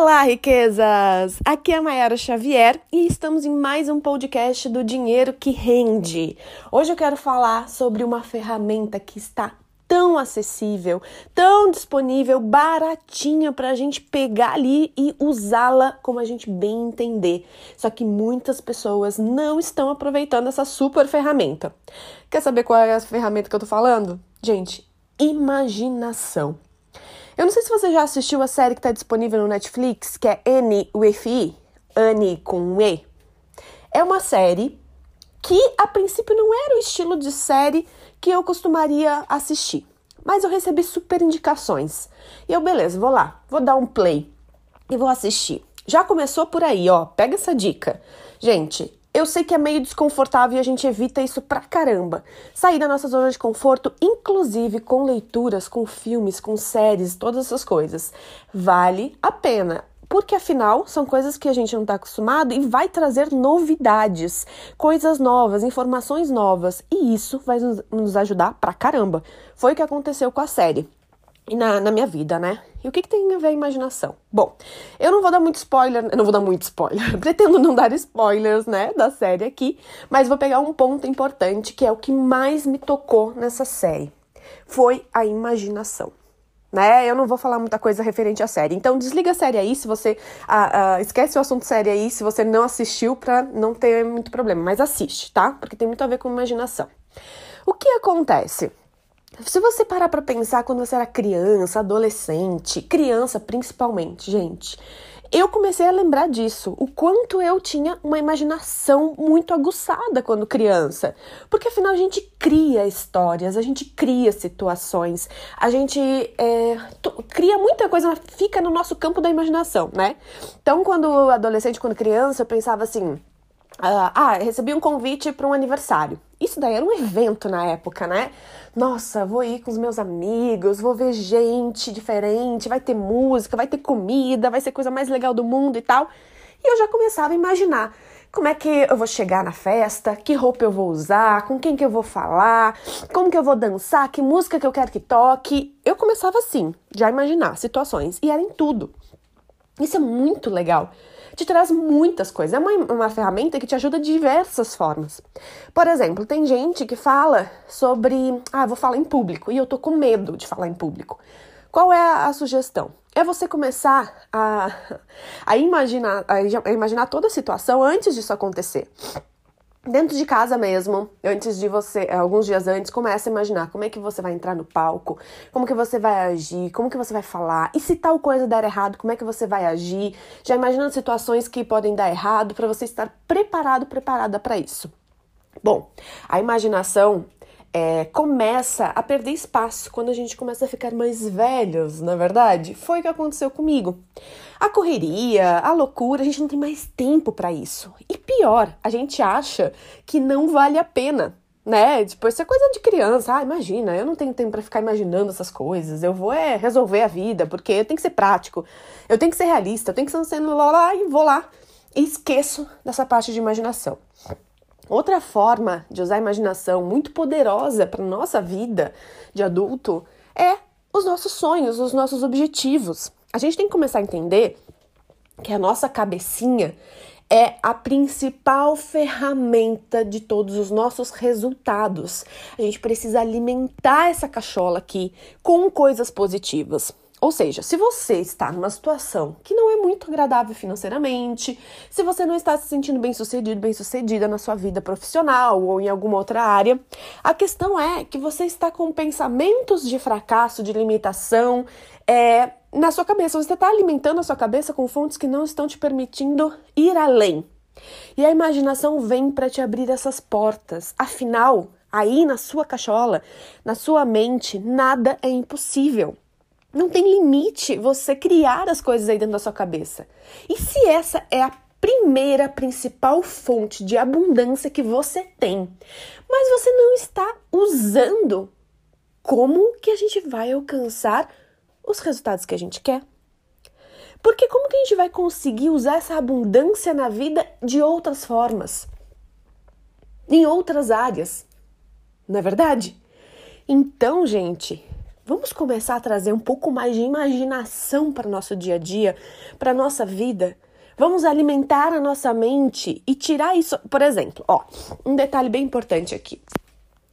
Olá, riquezas! Aqui é a Mayara Xavier e estamos em mais um podcast do Dinheiro que Rende. Hoje eu quero falar sobre uma ferramenta que está tão acessível, tão disponível, baratinha para a gente pegar ali e usá-la como a gente bem entender. Só que muitas pessoas não estão aproveitando essa super ferramenta. Quer saber qual é a ferramenta que eu tô falando? Gente, imaginação. Eu não sei se você já assistiu a série que está disponível no Netflix, que é N E, Annie com E. É uma série que a princípio não era o estilo de série que eu costumaria assistir. Mas eu recebi super indicações. E eu, beleza, vou lá, vou dar um play e vou assistir. Já começou por aí, ó. Pega essa dica. Gente, eu sei que é meio desconfortável e a gente evita isso pra caramba. Sair da nossa zona de conforto, inclusive com leituras, com filmes, com séries, todas essas coisas. Vale a pena. Porque afinal são coisas que a gente não está acostumado e vai trazer novidades, coisas novas, informações novas. E isso vai nos ajudar pra caramba. Foi o que aconteceu com a série na, na minha vida, né? E o que, que tem a ver a imaginação? Bom, eu não vou dar muito spoiler, eu não vou dar muito spoiler, pretendo não dar spoilers, né, da série aqui, mas vou pegar um ponto importante que é o que mais me tocou nessa série. Foi a imaginação. Né? Eu não vou falar muita coisa referente à série. Então desliga a série aí, se você ah, esquece o assunto série aí, se você não assistiu, pra não ter muito problema. Mas assiste, tá? Porque tem muito a ver com imaginação. O que acontece? Se você parar para pensar quando você era criança, adolescente, criança principalmente, gente, eu comecei a lembrar disso, o quanto eu tinha uma imaginação muito aguçada quando criança. Porque afinal a gente cria histórias, a gente cria situações, a gente é, cria muita coisa, fica no nosso campo da imaginação, né? Então, quando adolescente, quando criança, eu pensava assim: ah, ah recebi um convite para um aniversário. Isso daí era um evento na época, né? Nossa, vou ir com os meus amigos, vou ver gente diferente, vai ter música, vai ter comida, vai ser coisa mais legal do mundo e tal. E eu já começava a imaginar como é que eu vou chegar na festa, que roupa eu vou usar, com quem que eu vou falar, como que eu vou dançar, que música que eu quero que toque. Eu começava assim, já a imaginar situações, e era em tudo. Isso é muito legal te traz muitas coisas. É uma, uma ferramenta que te ajuda de diversas formas. Por exemplo, tem gente que fala sobre. Ah, vou falar em público e eu tô com medo de falar em público. Qual é a, a sugestão? É você começar a, a, imaginar, a imaginar toda a situação antes disso acontecer dentro de casa mesmo, antes de você, alguns dias antes, comece a imaginar como é que você vai entrar no palco, como que você vai agir, como que você vai falar, e se tal coisa der errado, como é que você vai agir, já imaginando situações que podem dar errado para você estar preparado, preparada para isso. Bom, a imaginação é, começa a perder espaço quando a gente começa a ficar mais velhos, na é verdade? Foi o que aconteceu comigo. A correria, a loucura, a gente não tem mais tempo para isso. E pior, a gente acha que não vale a pena, né? Tipo, isso é coisa de criança. Ah, imagina, eu não tenho tempo para ficar imaginando essas coisas. Eu vou é resolver a vida, porque eu tenho que ser prático, eu tenho que ser realista, eu tenho que ser lá, lá e vou lá. E esqueço dessa parte de imaginação. Outra forma de usar a imaginação muito poderosa para nossa vida de adulto é os nossos sonhos, os nossos objetivos. A gente tem que começar a entender que a nossa cabecinha é a principal ferramenta de todos os nossos resultados. A gente precisa alimentar essa cachola aqui com coisas positivas. Ou seja, se você está numa situação que não é muito agradável financeiramente, se você não está se sentindo bem sucedido, bem sucedida na sua vida profissional ou em alguma outra área, a questão é que você está com pensamentos de fracasso, de limitação, é, na sua cabeça. Você está alimentando a sua cabeça com fontes que não estão te permitindo ir além. E a imaginação vem para te abrir essas portas. Afinal, aí na sua cachola, na sua mente, nada é impossível. Não tem limite você criar as coisas aí dentro da sua cabeça. E se essa é a primeira principal fonte de abundância que você tem, mas você não está usando, como que a gente vai alcançar os resultados que a gente quer? Porque como que a gente vai conseguir usar essa abundância na vida de outras formas? Em outras áreas? Não é verdade? Então, gente, Vamos começar a trazer um pouco mais de imaginação para o nosso dia a dia, para a nossa vida. Vamos alimentar a nossa mente e tirar isso. Por exemplo, ó, um detalhe bem importante aqui.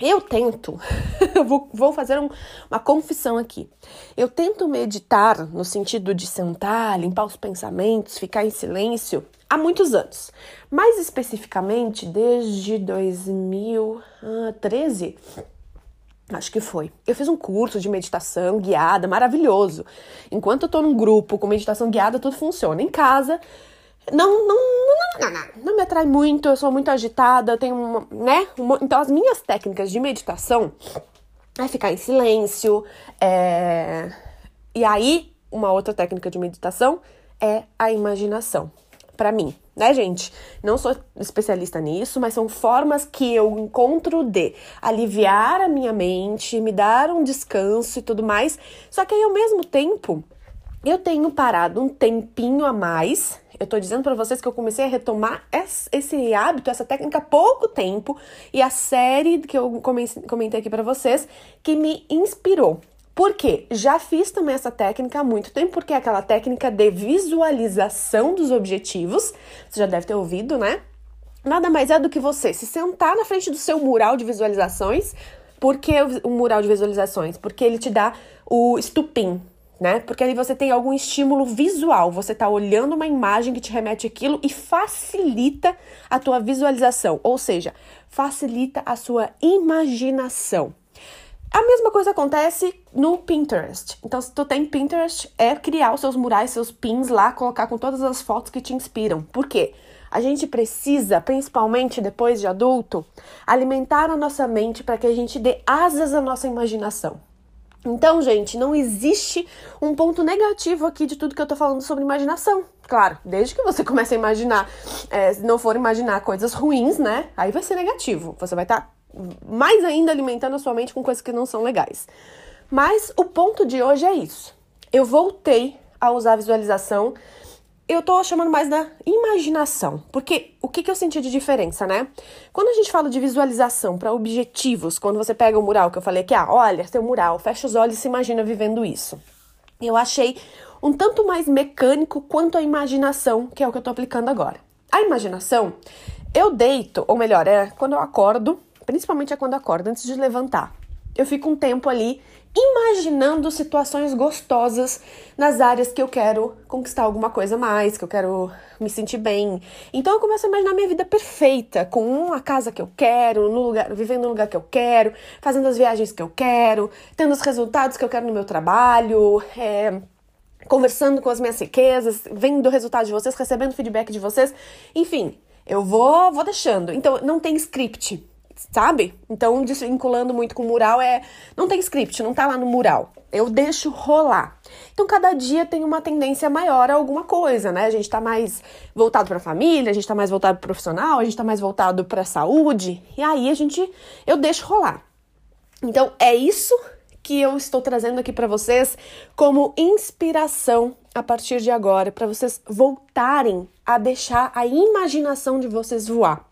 Eu tento, vou, vou fazer um, uma confissão aqui. Eu tento meditar no sentido de sentar, limpar os pensamentos, ficar em silêncio há muitos anos. Mais especificamente desde 2013, acho que foi. Eu fiz um curso de meditação guiada, maravilhoso. Enquanto eu tô num grupo com meditação guiada, tudo funciona. Em casa, não, não, não, não, não me atrai muito, eu sou muito agitada, tenho uma, né? Então, as minhas técnicas de meditação é ficar em silêncio, é... e aí, uma outra técnica de meditação é a imaginação. Para mim, né, gente? Não sou especialista nisso, mas são formas que eu encontro de aliviar a minha mente, me dar um descanso e tudo mais. Só que aí, ao mesmo tempo, eu tenho parado um tempinho a mais eu tô dizendo para vocês que eu comecei a retomar esse hábito, essa técnica há pouco tempo e a série que eu comentei aqui para vocês que me inspirou. Por quê? Já fiz também essa técnica há muito tempo, porque é aquela técnica de visualização dos objetivos. Você já deve ter ouvido, né? Nada mais é do que você se sentar na frente do seu mural de visualizações. Por que o mural de visualizações? Porque ele te dá o estupim, né? Porque ali você tem algum estímulo visual, você está olhando uma imagem que te remete aquilo e facilita a tua visualização, ou seja, facilita a sua imaginação. A mesma coisa acontece no Pinterest. Então, se tu tem Pinterest, é criar os seus murais, seus pins lá, colocar com todas as fotos que te inspiram. Por quê? A gente precisa, principalmente depois de adulto, alimentar a nossa mente para que a gente dê asas à nossa imaginação. Então, gente, não existe um ponto negativo aqui de tudo que eu tô falando sobre imaginação. Claro, desde que você comece a imaginar, é, se não for imaginar coisas ruins, né? Aí vai ser negativo. Você vai estar tá mais ainda alimentando a sua mente com coisas que não são legais. Mas o ponto de hoje é isso. Eu voltei a usar a visualização eu tô chamando mais da imaginação, porque o que, que eu senti de diferença, né? Quando a gente fala de visualização para objetivos, quando você pega o mural que eu falei aqui, ah, olha, seu mural, fecha os olhos e se imagina vivendo isso. Eu achei um tanto mais mecânico quanto a imaginação, que é o que eu tô aplicando agora. A imaginação, eu deito, ou melhor, é quando eu acordo, principalmente é quando eu acordo, antes de levantar. Eu fico um tempo ali imaginando situações gostosas nas áreas que eu quero conquistar alguma coisa mais, que eu quero me sentir bem. Então eu começo a imaginar minha vida perfeita, com a casa que eu quero, no lugar, vivendo no lugar que eu quero, fazendo as viagens que eu quero, tendo os resultados que eu quero no meu trabalho, é, conversando com as minhas riquezas, vendo o resultado de vocês, recebendo feedback de vocês. Enfim, eu vou, vou deixando. Então não tem script sabe? Então, desvinculando muito com o mural é. Não tem script, não tá lá no mural. Eu deixo rolar. Então, cada dia tem uma tendência maior a alguma coisa, né? A gente tá mais voltado pra família, a gente tá mais voltado pro profissional, a gente tá mais voltado pra saúde. E aí a gente. Eu deixo rolar. Então, é isso que eu estou trazendo aqui para vocês como inspiração a partir de agora, para vocês voltarem a deixar a imaginação de vocês voar.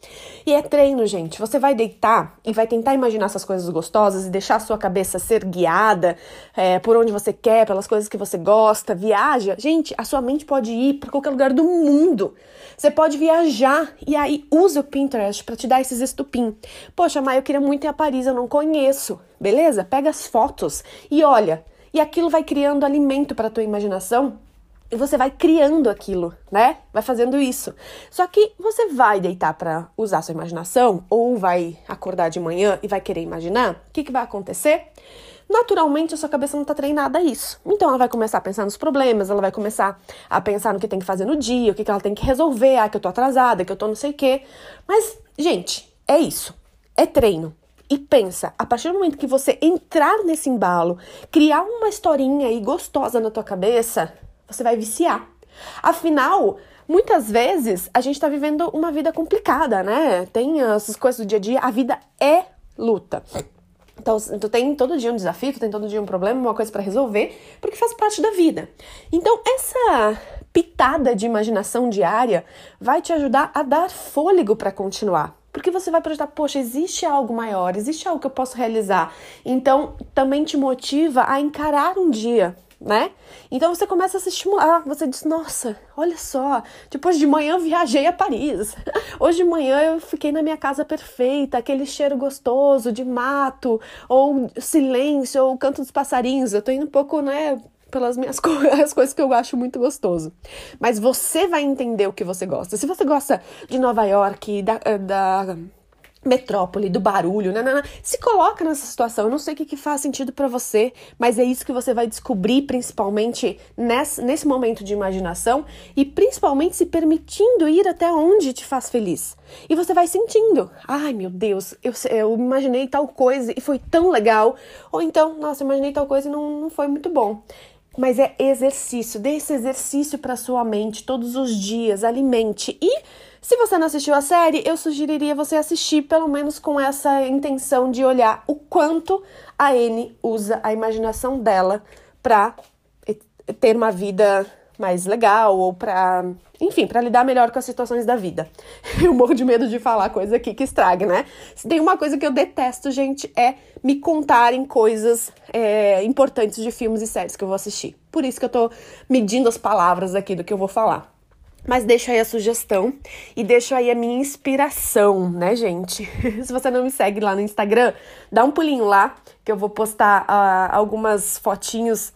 E é treino, gente. Você vai deitar e vai tentar imaginar essas coisas gostosas e deixar a sua cabeça ser guiada é, por onde você quer, pelas coisas que você gosta, viaja. Gente, a sua mente pode ir para qualquer lugar do mundo. Você pode viajar e aí usa o Pinterest para te dar esses estupim. Poxa, mas eu queria muito ir a Paris, eu não conheço. Beleza? Pega as fotos e olha. E aquilo vai criando alimento para tua imaginação e você vai criando aquilo, né? Vai fazendo isso. Só que você vai deitar para usar sua imaginação ou vai acordar de manhã e vai querer imaginar, o que, que vai acontecer? Naturalmente, a sua cabeça não está treinada a isso. Então, ela vai começar a pensar nos problemas, ela vai começar a pensar no que tem que fazer no dia, o que, que ela tem que resolver, ah, que eu tô atrasada, que eu tô não sei o quê. Mas, gente, é isso. É treino. E pensa, a partir do momento que você entrar nesse embalo, criar uma historinha aí gostosa na tua cabeça, você vai viciar. Afinal, muitas vezes a gente está vivendo uma vida complicada, né? Tem essas coisas do dia a dia, a vida é luta. Então, tu tem todo dia um desafio, tu tem todo dia um problema, uma coisa para resolver, porque faz parte da vida. Então, essa pitada de imaginação diária vai te ajudar a dar fôlego para continuar. Porque você vai projetar, poxa, existe algo maior, existe algo que eu posso realizar. Então, também te motiva a encarar um dia né? Então você começa a se estimular, você diz, nossa, olha só, depois de manhã eu viajei a Paris. Hoje de manhã eu fiquei na minha casa perfeita, aquele cheiro gostoso de mato, ou silêncio, ou canto dos passarinhos. Eu tô indo um pouco, né, pelas minhas co as coisas que eu acho muito gostoso. Mas você vai entender o que você gosta. Se você gosta de Nova York, da, da metrópole, do barulho, nanana. Né, né, né. se coloca nessa situação. Eu não sei o que, que faz sentido para você, mas é isso que você vai descobrir principalmente nesse, nesse momento de imaginação e principalmente se permitindo ir até onde te faz feliz. E você vai sentindo, ai meu Deus, eu, eu imaginei tal coisa e foi tão legal. Ou então, nossa, imaginei tal coisa e não, não foi muito bom mas é exercício. Dê esse exercício para sua mente todos os dias, alimente. E se você não assistiu a série, eu sugeriria você assistir pelo menos com essa intenção de olhar o quanto a Anne usa a imaginação dela para ter uma vida mais legal ou para, enfim, para lidar melhor com as situações da vida. Eu morro de medo de falar coisa aqui que estrague, né? Se tem uma coisa que eu detesto, gente, é me contarem coisas é, importantes de filmes e séries que eu vou assistir. Por isso que eu tô medindo as palavras aqui do que eu vou falar. Mas deixa aí a sugestão e deixa aí a minha inspiração, né, gente? Se você não me segue lá no Instagram, dá um pulinho lá, que eu vou postar uh, algumas fotinhos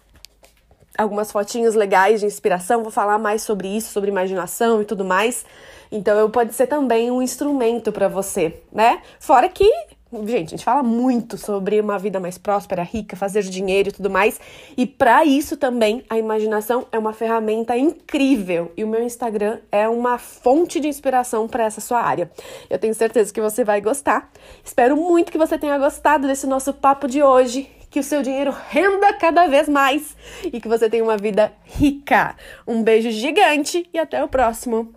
algumas fotinhos legais de inspiração, vou falar mais sobre isso, sobre imaginação e tudo mais. Então, eu pode ser também um instrumento para você, né? Fora que Gente, a gente fala muito sobre uma vida mais próspera, rica, fazer dinheiro e tudo mais. E para isso também a imaginação é uma ferramenta incrível e o meu Instagram é uma fonte de inspiração para essa sua área. Eu tenho certeza que você vai gostar. Espero muito que você tenha gostado desse nosso papo de hoje que o seu dinheiro renda cada vez mais e que você tenha uma vida rica. Um beijo gigante e até o próximo.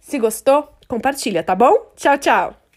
Se gostou, compartilha, tá bom? Tchau, tchau!